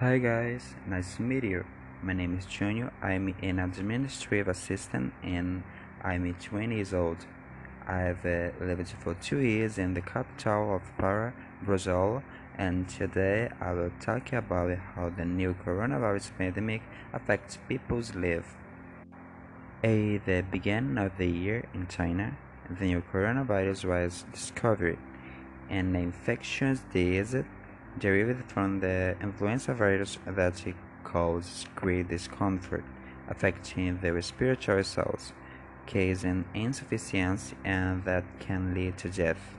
Hi guys, nice to meet you. My name is Junior. I'm an administrative assistant and I'm 20 years old. I've uh, lived for two years in the capital of Para, Brazil, and today I will talk about how the new coronavirus pandemic affects people's lives. At the beginning of the year in China, the new coronavirus was discovered, and the infectious disease derived from the influenza virus that it causes great discomfort, affecting the respiratory cells, causing insufficiency, and that can lead to death.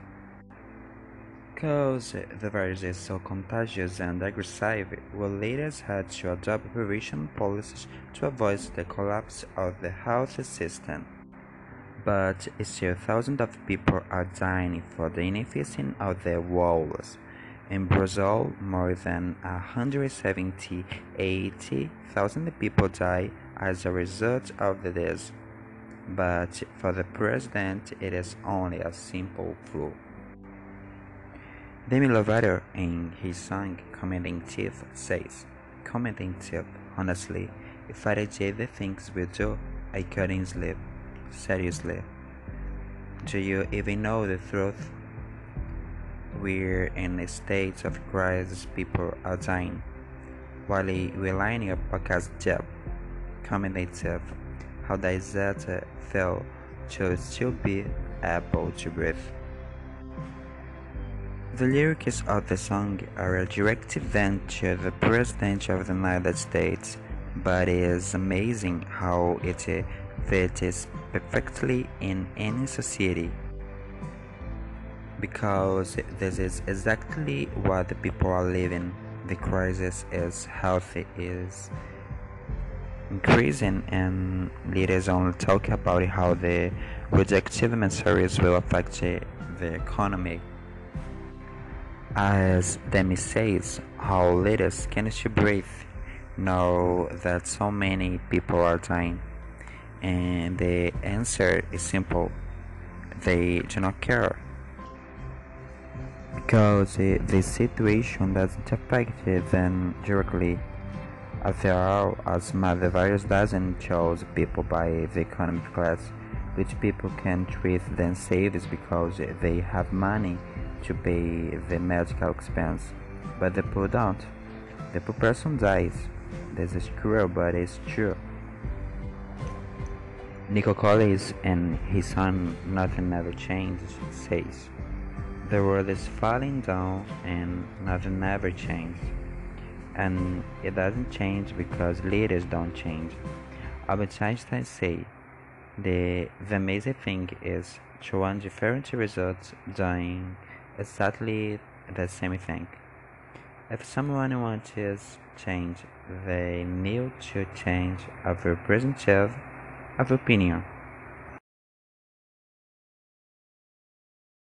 Because the virus is so contagious and aggressive, world leaders had to adopt prevention policies to avoid the collapse of the health system. But still, thousands of people are dying for the inefficiency of the walls. In Brazil, more than 178,000 people die as a result of this. But for the president, it is only a simple flu. Demi Lovato, in his song Commander in Chief, says, Commander in Chief, honestly, if I did the things we do, I couldn't sleep. Seriously. Do you even know the truth? We're in a state of crisis, people are dying. While we're lining up podcast job, commentative, how does that feel to still be able to breathe? The lyrics of the song are directed then to the President of the United States, but it is amazing how it fits perfectly in any society because this is exactly what the people are living. The crisis is healthy is increasing and leaders only talk about how the reductive materials will affect the economy. As Demi says, how leaders can still breathe know that so many people are dying? And the answer is simple they do not care because the situation doesn't affect them directly. After all, as the virus doesn't choose people by the economic class, which people can treat themselves because they have money to pay the medical expense, but the poor don't. The poor person dies. This is cruel, but it's true. Nico Collins and his son Nothing Never Changed says. The world is falling down and nothing ever changes. And it doesn't change because leaders don't change. Albert Einstein said, the, the amazing thing is to want different results doing exactly the same thing. If someone wants to change, they need to change a representative of opinion.